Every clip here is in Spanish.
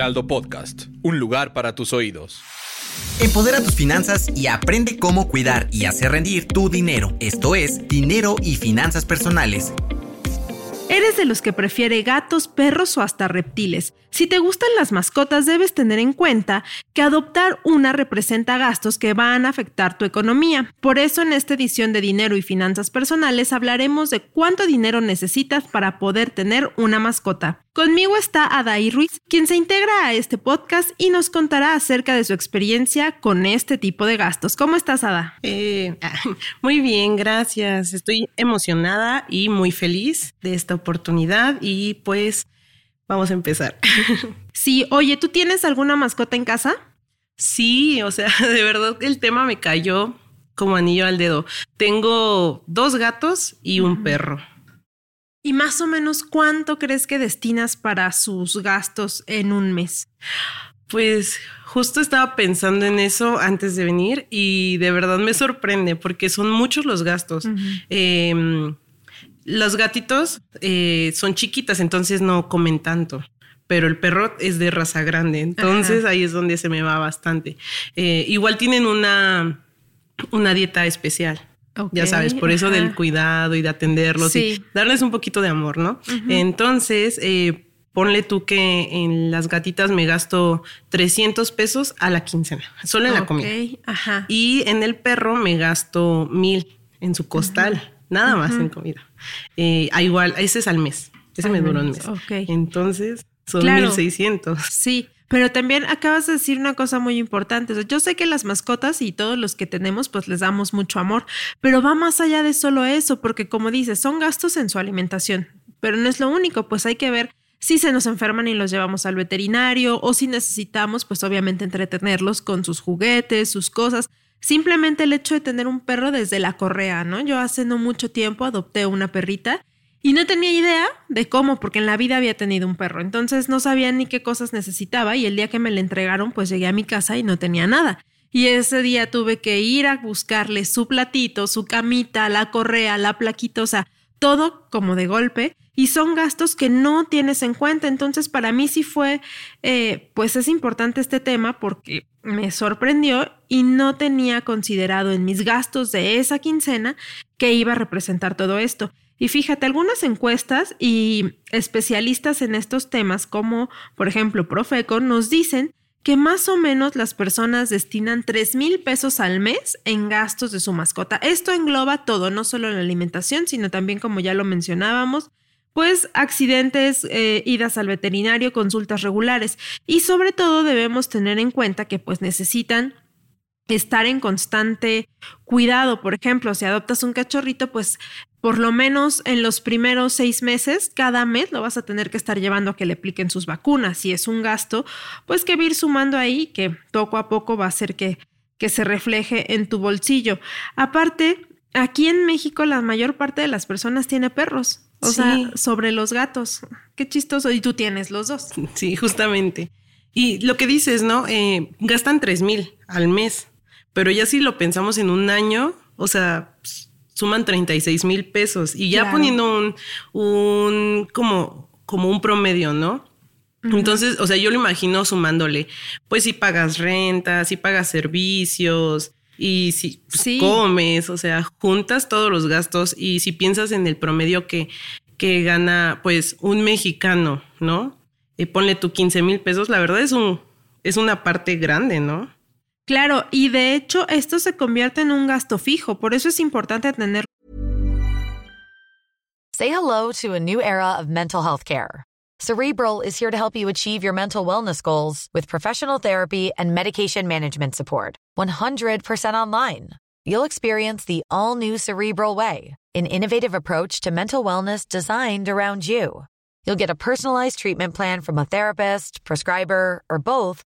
Heraldo Podcast, un lugar para tus oídos. Empodera tus finanzas y aprende cómo cuidar y hacer rendir tu dinero. Esto es Dinero y Finanzas Personales ¿Eres de los que prefiere gatos, perros o hasta reptiles? Si te gustan las mascotas, debes tener en cuenta que adoptar una representa gastos que van a afectar tu economía. Por eso en esta edición de Dinero y Finanzas Personales hablaremos de cuánto dinero necesitas para poder tener una mascota. Conmigo está Adai Ruiz, quien se integra a este podcast y nos contará acerca de su experiencia con este tipo de gastos. ¿Cómo estás, Ada? Eh, muy bien, gracias. Estoy emocionada y muy feliz de esta oportunidad y pues vamos a empezar. Sí, oye, ¿tú tienes alguna mascota en casa? Sí, o sea, de verdad el tema me cayó como anillo al dedo. Tengo dos gatos y un perro. ¿Y más o menos cuánto crees que destinas para sus gastos en un mes? Pues justo estaba pensando en eso antes de venir y de verdad me sorprende porque son muchos los gastos. Em, los gatitos eh, son chiquitas, entonces no comen tanto. Pero el perro es de raza grande, entonces ahí es donde se me va bastante. Eh, igual tienen una, una dieta especial. Ya sabes, por eso del cuidado y de atenderlos y darles un poquito de amor, ¿no? Entonces, eh, ponle tú que en las gatitas me gasto 300 pesos a la quincena, solo en la comida. Ajá. Y en el perro me gasto mil en su costal, nada más en comida. Eh, igual, ese es al mes, ese me duró un mes. Entonces, son 1600. Sí. Pero también acabas de decir una cosa muy importante. yo sé que las mascotas y todos los que tenemos, pues les damos mucho amor, pero va más allá de solo eso, porque como dices, son gastos en su alimentación, pero no es lo único, pues hay que ver si se nos enferman y los llevamos al veterinario o si necesitamos, pues obviamente entretenerlos con sus juguetes, sus cosas. Simplemente el hecho de tener un perro desde la correa, ¿no? Yo hace no mucho tiempo adopté una perrita y no tenía idea de cómo, porque en la vida había tenido un perro. Entonces no sabía ni qué cosas necesitaba y el día que me le entregaron, pues llegué a mi casa y no tenía nada. Y ese día tuve que ir a buscarle su platito, su camita, la correa, la plaquita, o sea, todo como de golpe y son gastos que no tienes en cuenta. Entonces, para mí sí fue, eh, pues es importante este tema porque me sorprendió y no tenía considerado en mis gastos de esa quincena que iba a representar todo esto. Y fíjate, algunas encuestas y especialistas en estos temas, como por ejemplo Profeco, nos dicen que más o menos las personas destinan 3 mil pesos al mes en gastos de su mascota. Esto engloba todo, no solo la alimentación, sino también, como ya lo mencionábamos, pues accidentes, eh, idas al veterinario, consultas regulares. Y sobre todo debemos tener en cuenta que pues necesitan estar en constante cuidado. Por ejemplo, si adoptas un cachorrito, pues por lo menos en los primeros seis meses, cada mes lo vas a tener que estar llevando a que le apliquen sus vacunas. Si es un gasto, pues que va a ir sumando ahí, que poco a poco va a hacer que, que se refleje en tu bolsillo. Aparte, aquí en México la mayor parte de las personas tiene perros. O sea, sobre los gatos. Qué chistoso. Y tú tienes los dos. Sí, justamente. Y lo que dices, ¿no? Eh, gastan tres mil al mes. Pero ya si lo pensamos en un año, o sea, suman 36 mil pesos y ya poniendo un, un, como, como un promedio, ¿no? Entonces, o sea, yo lo imagino sumándole, pues si pagas renta, si pagas servicios y si pues, comes, o sea, juntas todos los gastos y si piensas en el promedio que, que gana pues un mexicano, ¿no? Y ponle tu 15 mil pesos, la verdad es un, es una parte grande, ¿no? Claro, y de hecho esto se convierte en un gasto fijo, por eso es importante tener. Say hello to a new era of mental health care. Cerebral is here to help you achieve your mental wellness goals with professional therapy and medication management support. 100% online. You'll experience the all new Cerebral Way, an innovative approach to mental wellness designed around you. You'll get a personalized treatment plan from a therapist, prescriber, or both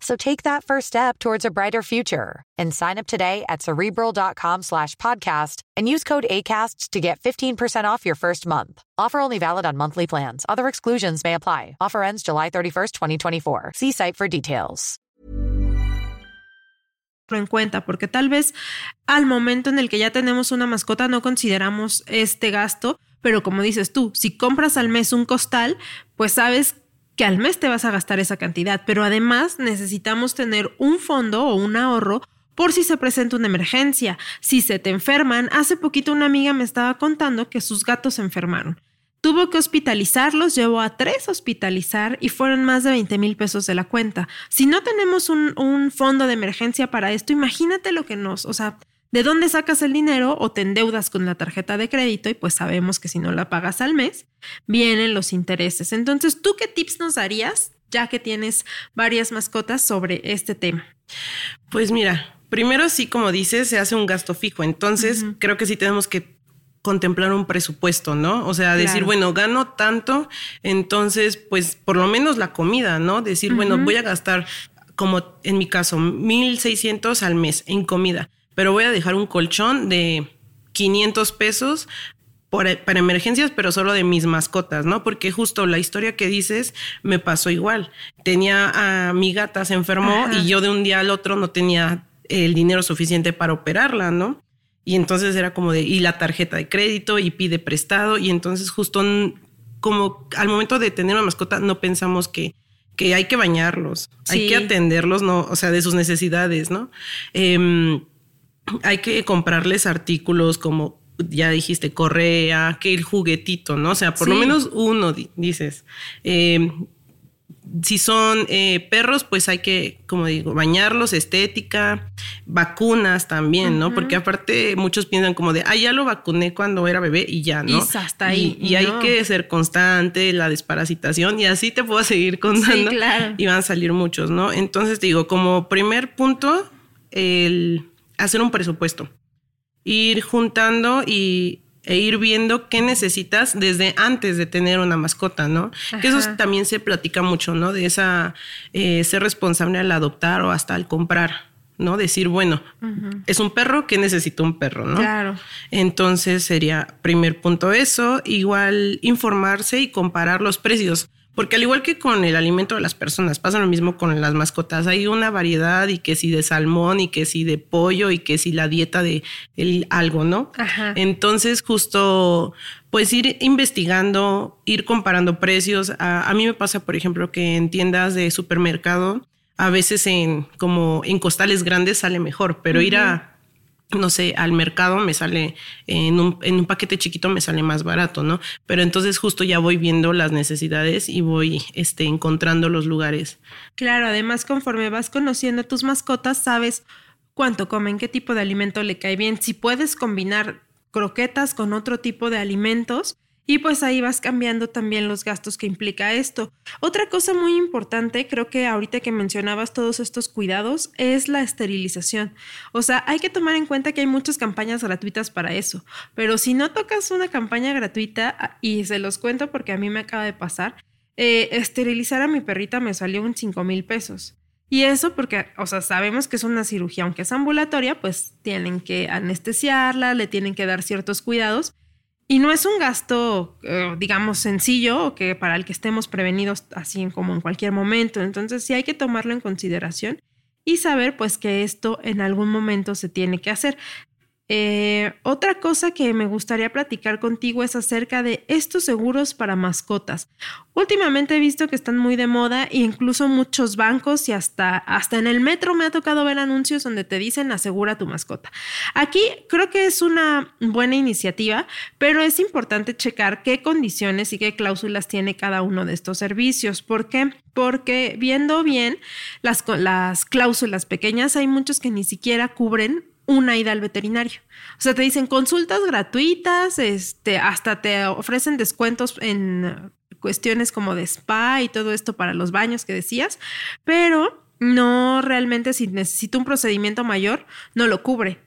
So take that first step towards a brighter future and sign up today at cerebral.com slash podcast and use code ACasts to get 15% off your first month. Offer only valid on monthly plans. Other exclusions may apply. Offer ends July 31st, 2024. See site for details. en cuenta, porque tal vez al momento en el que ya tenemos una mascota no consideramos este gasto, pero como dices tú, si compras al mes un costal, pues sabes que al mes te vas a gastar esa cantidad, pero además necesitamos tener un fondo o un ahorro por si se presenta una emergencia, si se te enferman. Hace poquito una amiga me estaba contando que sus gatos se enfermaron. Tuvo que hospitalizarlos, llevó a tres a hospitalizar y fueron más de 20 mil pesos de la cuenta. Si no tenemos un, un, fondo de emergencia para esto, imagínate lo que nos, o sea, ¿de dónde sacas el dinero o te endeudas con la tarjeta de crédito? Y pues sabemos que si no la pagas al mes, vienen los intereses. Entonces, ¿tú qué tips nos darías, ya que tienes varias mascotas, sobre este tema? Pues mira, primero sí, como dices, se hace un gasto fijo. Entonces, uh -huh. creo que sí tenemos que contemplar un presupuesto, ¿no? O sea, decir, claro. bueno, gano tanto, entonces, pues por lo menos la comida, ¿no? Decir, uh -huh. bueno, voy a gastar, como en mi caso, 1.600 al mes en comida, pero voy a dejar un colchón de 500 pesos por, para emergencias, pero solo de mis mascotas, ¿no? Porque justo la historia que dices me pasó igual. Tenía a mi gata, se enfermó Ajá. y yo de un día al otro no tenía el dinero suficiente para operarla, ¿no? Y entonces era como de, y la tarjeta de crédito y pide prestado. Y entonces justo como al momento de tener una mascota no pensamos que, que hay que bañarlos, sí. hay que atenderlos, no, o sea, de sus necesidades, ¿no? Eh, hay que comprarles artículos como ya dijiste, correa, que el juguetito, ¿no? O sea, por sí. lo menos uno, dices. Eh, si son eh, perros, pues hay que, como digo, bañarlos, estética, vacunas también, ¿no? Uh -huh. Porque aparte muchos piensan como de, ah, ya lo vacuné cuando era bebé y ya, ¿no? Y hasta ahí. Y, y no. hay que ser constante, la desparasitación y así te puedo seguir contando. Sí, claro. Y van a salir muchos, ¿no? Entonces te digo, como primer punto, el hacer un presupuesto. Ir juntando y e ir viendo qué necesitas desde antes de tener una mascota, ¿no? Ajá. Que eso también se platica mucho, ¿no? De esa eh, ser responsable al adoptar o hasta al comprar, ¿no? Decir, bueno, uh -huh. es un perro que necesita un perro, ¿no? Claro. Entonces sería primer punto eso, igual informarse y comparar los precios. Porque al igual que con el alimento de las personas, pasa lo mismo con las mascotas. Hay una variedad y que si de salmón y que si de pollo y que si la dieta de el, algo, ¿no? Ajá. Entonces justo pues ir investigando, ir comparando precios. A, a, mí me pasa, por ejemplo, que en tiendas de supermercado, a veces en como en costales grandes sale mejor, pero uh -huh. ir a no sé, al mercado me sale en un, en un, paquete chiquito me sale más barato, ¿no? Pero entonces justo ya voy viendo las necesidades y voy este, encontrando los lugares. Claro, además conforme vas conociendo a tus mascotas, sabes cuánto comen, qué tipo de alimento le cae bien, si puedes combinar croquetas con otro tipo de alimentos y pues ahí vas cambiando también los gastos que implica esto. Otra cosa muy importante, creo que ahorita que mencionabas todos estos cuidados, es la esterilización. O sea, hay que tomar en cuenta que hay muchas campañas gratuitas para eso, pero si no tocas una campaña gratuita, y se los cuento porque a mí me acaba de pasar, eh, esterilizar a mi perrita me salió un 5 mil pesos. Y eso porque, o sea, sabemos que es una cirugía, aunque es ambulatoria, pues tienen que anestesiarla, le tienen que dar ciertos cuidados. Y no es un gasto, eh, digamos, sencillo que para el que estemos prevenidos así como en cualquier momento. Entonces sí hay que tomarlo en consideración y saber pues que esto en algún momento se tiene que hacer. Eh, otra cosa que me gustaría platicar contigo es acerca de estos seguros para mascotas. Últimamente he visto que están muy de moda e incluso muchos bancos y hasta, hasta en el metro me ha tocado ver anuncios donde te dicen asegura tu mascota. Aquí creo que es una buena iniciativa, pero es importante checar qué condiciones y qué cláusulas tiene cada uno de estos servicios. ¿Por qué? Porque viendo bien las, las cláusulas pequeñas, hay muchos que ni siquiera cubren una ida al veterinario. O sea, te dicen consultas gratuitas, este, hasta te ofrecen descuentos en cuestiones como de spa y todo esto para los baños que decías, pero no realmente si necesita un procedimiento mayor, no lo cubre.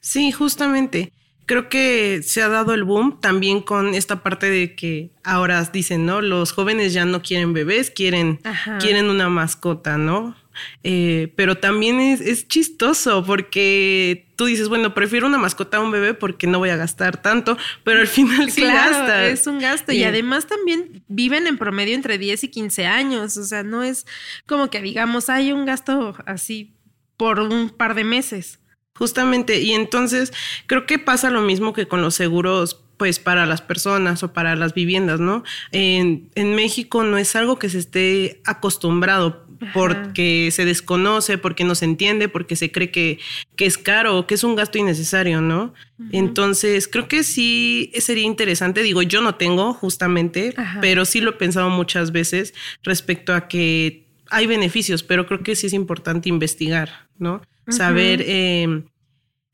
Sí, justamente. Creo que se ha dado el boom también con esta parte de que ahora dicen, ¿no? Los jóvenes ya no quieren bebés, quieren, quieren una mascota, ¿no? Eh, pero también es, es, chistoso porque tú dices, bueno, prefiero una mascota a un bebé porque no voy a gastar tanto, pero al final sí gasta. Es un gasto y, además también viven en promedio entre 10 y 15 años, o sea, no es como que digamos, hay un gasto así por un par de meses. Justamente, y entonces creo que pasa lo mismo que con los seguros pues para las personas o para las viviendas, ¿no? En, en México no es algo que se esté acostumbrado porque se desconoce, porque no se entiende, porque se cree que, que es caro o que es un gasto innecesario, ¿no? Entonces, creo que sí sería interesante, digo, yo no tengo justamente, pero sí lo he pensado muchas veces respecto a que hay beneficios, pero creo que sí es importante investigar, ¿no? Saber em,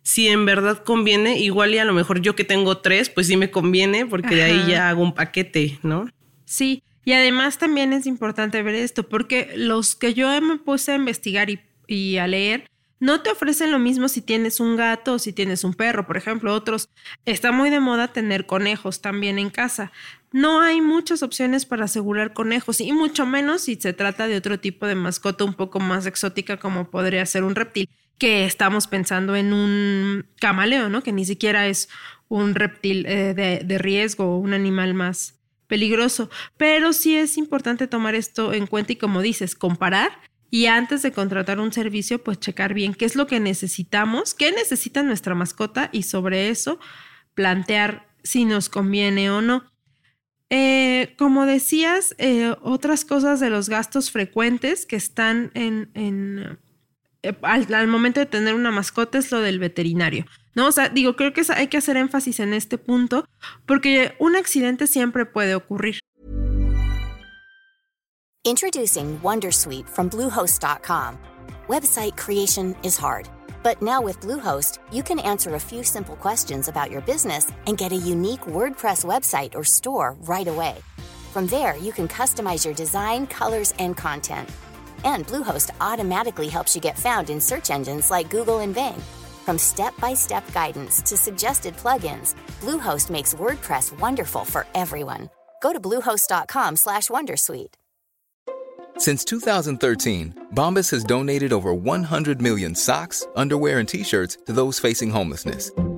si en verdad conviene, igual y a lo mejor yo que tengo tres, pues sí me conviene, porque de ahí ya hago un paquete, ¿no? Sí, y además también es importante ver esto, porque los que yo me puse a investigar y, a leer, no te ofrecen lo mismo si tienes un gato o si tienes un perro. Por ejemplo, otros, está muy de moda tener conejos también en casa. No hay muchas opciones para asegurar conejos y mucho menos si se trata de otro tipo de mascota un poco más exótica como podría ser un reptil, que estamos pensando en un camaleo, ¿no? Que ni siquiera es un reptil eh, de, de riesgo o un animal más peligroso, pero sí es importante tomar esto en cuenta y como dices, comparar y antes de contratar un servicio, pues checar bien qué es lo que necesitamos, qué necesita nuestra mascota y sobre eso plantear si nos conviene o no. Eh, como decías, eh, otras cosas de los gastos frecuentes que están en, en eh, al, momento de tener una mascota es lo del veterinario. ¿No? O sea, digo, creo que hay que hacer énfasis en este punto porque un accidente siempre puede ocurrir. Introducing Wondersuite from Bluehost.com. Website creation is hard, but now with Bluehost, you can answer a few simple questions about your business and get a unique WordPress website or store right away. From there, you can customize your design, colors, and content. And Bluehost automatically helps you get found in search engines like Google and Bing. From step-by-step guidance to suggested plugins, Bluehost makes WordPress wonderful for everyone. Go to bluehost.com/wondersuite. Since 2013, Bombas has donated over 100 million socks, underwear, and t-shirts to those facing homelessness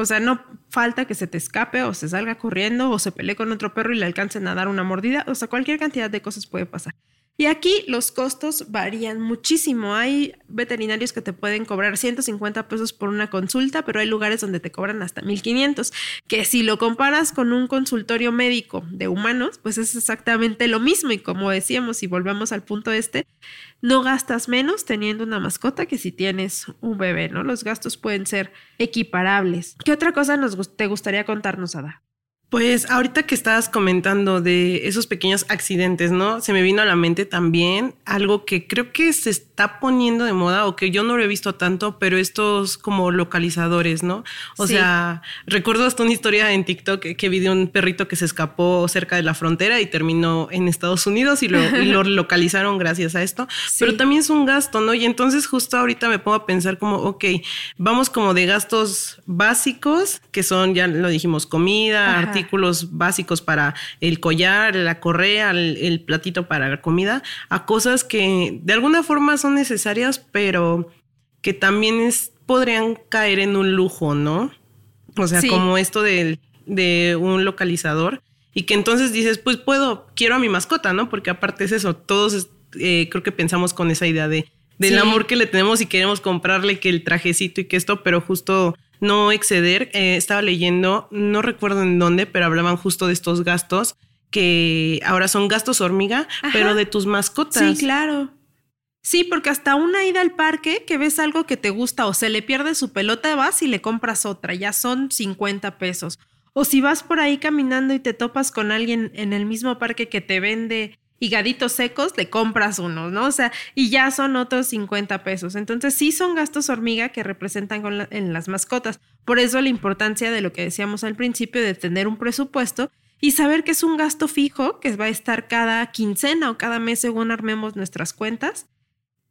O sea, no falta que se te escape o se salga corriendo o se pelee con otro perro y le alcancen a dar una mordida. O sea, cualquier cantidad de cosas puede pasar. Y aquí los costos varían muchísimo. Hay veterinarios que te pueden cobrar 150 pesos por una consulta, pero hay lugares donde te cobran hasta 1500, que si lo comparas con un consultorio médico de humanos, pues es exactamente lo mismo. Y como decíamos, si volvemos al punto este, no gastas menos teniendo una mascota que si tienes un bebé, ¿no? Los gastos pueden ser equiparables. ¿Qué otra cosa nos, te gustaría contarnos, Ada? Pues ahorita que estabas comentando de esos pequeños accidentes, ¿no? Se me vino a la mente también algo que creo que se está poniendo de moda o que yo no lo he visto tanto, pero estos como localizadores, ¿no? O sea, recuerdo hasta una historia en TikTok que, vi de un perrito que se escapó cerca de la frontera y terminó en Estados Unidos y lo, localizaron gracias a esto. Pero también es un gasto, ¿no? Y entonces justo ahorita me pongo a pensar como, ok, vamos como de gastos básicos, que son, ya lo dijimos, comida, artículos básicos para el collar, la correa, el, platito para la comida, a cosas que de alguna forma son necesarias, pero que también es, podrían caer en un lujo, ¿no? O sea, como esto de, de un localizador y que entonces dices, pues puedo, quiero a mi mascota, ¿no? Porque aparte es eso, todos eh, creo que pensamos con esa idea de del amor que le tenemos y queremos comprarle que el trajecito y que esto, pero justo no exceder. Eh, estaba leyendo, no recuerdo en dónde, pero hablaban justo de estos gastos que ahora son gastos hormiga, pero de tus mascotas. Sí, claro. Sí, porque hasta una ida al parque que ves algo que te gusta o se le pierde su pelota, vas y le compras otra, ya son 50 pesos. O si vas por ahí caminando y te topas con alguien en el mismo parque que te vende higaditos secos, le compras uno, ¿no? O sea, y ya son otros 50 pesos. Entonces, sí son gastos hormiga que representan en las mascotas. Por eso la importancia de lo que decíamos al principio de tener un presupuesto y saber que es un gasto fijo que va a estar cada quincena o cada mes según armemos nuestras cuentas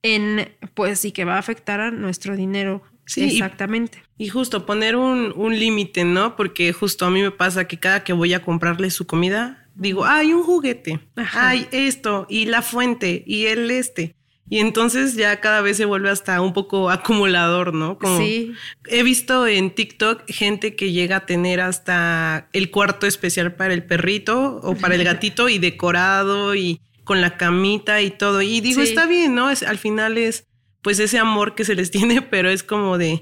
en pues y que va a afectar a nuestro dinero Sí, exactamente. Y, justo poner un, un límite, ¿no? Porque justo a mí me pasa que cada que voy a comprarle su comida, digo, hay un juguete, hay esto, y la fuente, y el este. Y entonces ya cada vez se vuelve hasta un poco acumulador, ¿no? Como sí. He visto en TikTok gente que llega a tener hasta el cuarto especial para el perrito o para el gatito y decorado y con la camita y todo. Y digo, está bien, ¿no? Es, al final es pues ese amor que se les tiene, pero es como de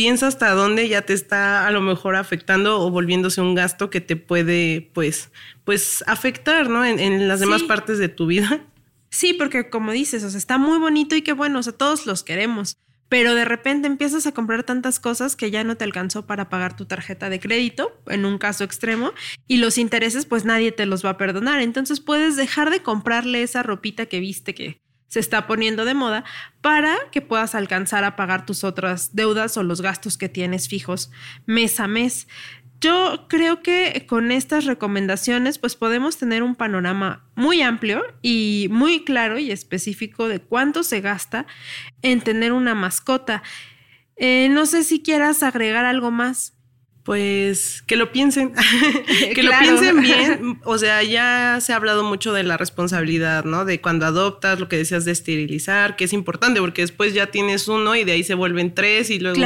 piensa hasta dónde ya te está a lo mejor afectando o volviéndose un gasto que te puede pues pues afectar, ¿no? En, las demás partes de tu vida. Sí, porque como dices, o sea, está muy bonito y qué bueno, o sea, todos los queremos, pero de repente empiezas a comprar tantas cosas que ya no te alcanzó para pagar tu tarjeta de crédito, en un caso extremo, y los intereses pues nadie te los va a perdonar, entonces puedes dejar de comprarle esa ropita que viste que se está poniendo de moda para que puedas alcanzar a pagar tus otras deudas o los gastos que tienes fijos mes a mes. Yo creo que con estas recomendaciones pues podemos tener un panorama muy amplio y muy claro y específico de cuánto se gasta en tener una mascota. Eh, no sé si quieras agregar algo más pues que lo piensen, que lo piensen bien. O sea, ya se ha hablado mucho de la responsabilidad, ¿no? De cuando adoptas, lo que decías de esterilizar, que es importante porque después ya tienes uno y de ahí se vuelven tres y luego,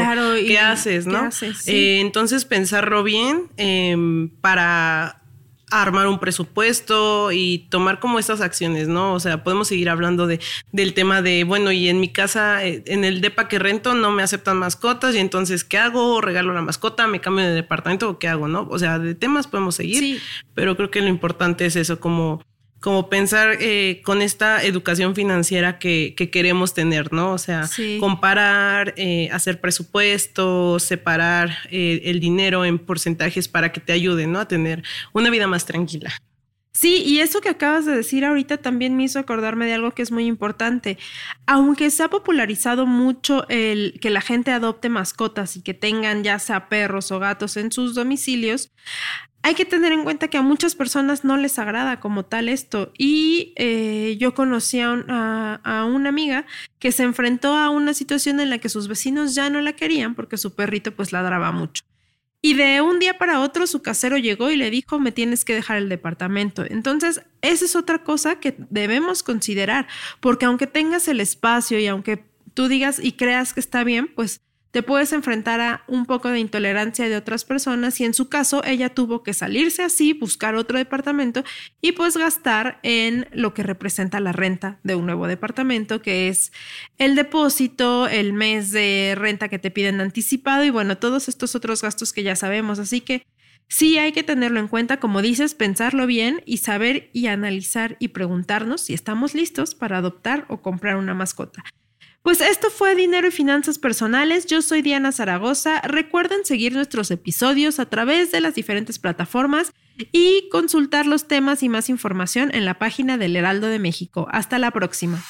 ¿qué haces, no? Eh, entonces, pensarlo bien em, para armar un presupuesto y tomar como estas acciones, ¿no? O sea, podemos seguir hablando de, del tema de, bueno, y en mi casa, eh, en el DEPA que rento, no me aceptan mascotas y entonces, ¿qué hago? ¿Regalo la mascota? ¿Me cambio de departamento o qué hago, no? O sea, de temas podemos seguir, pero creo que lo importante es eso, como como pensar eh, con esta educación financiera que, queremos tener, ¿no? O sea, comparar, eh, hacer presupuestos, separar eh, el dinero en porcentajes para que te ayuden, ¿no? A tener una vida más tranquila. Sí, y eso que acabas de decir ahorita también me hizo acordarme de algo que es muy importante. Aunque se ha popularizado mucho el que la gente adopte mascotas y que tengan ya sea perros o gatos en sus domicilios, hay que tener en cuenta que a muchas personas no les agrada como tal esto. Y eh, yo conocí a, una amiga que se enfrentó a una situación en la que sus vecinos ya no la querían porque su perrito pues ladraba mucho. Y de un día para otro su casero llegó y le dijo, me tienes que dejar el departamento. Entonces, esa es otra cosa que debemos considerar, porque aunque tengas el espacio y aunque tú digas y creas que está bien, pues te puedes enfrentar a un poco de intolerancia de otras personas y en su caso ella tuvo que salirse así, buscar otro departamento y pues gastar en lo que representa la renta de un nuevo departamento, que es el depósito, el mes de renta que te piden anticipado y bueno, todos estos otros gastos que ya sabemos. Así que sí hay que tenerlo en cuenta, como dices, pensarlo bien y saber y analizar y preguntarnos si estamos listos para adoptar o comprar una mascota. Pues esto fue Dinero y Finanzas Personales. Yo soy Diana Zaragoza. Recuerden seguir nuestros episodios a través de las diferentes plataformas y consultar los temas y más información en la página del Heraldo de México. Hasta la próxima.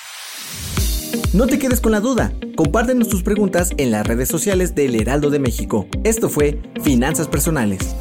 No te quedes con la duda. Compártenos tus preguntas en las redes sociales del Heraldo de México. Esto fue Finanzas Personales.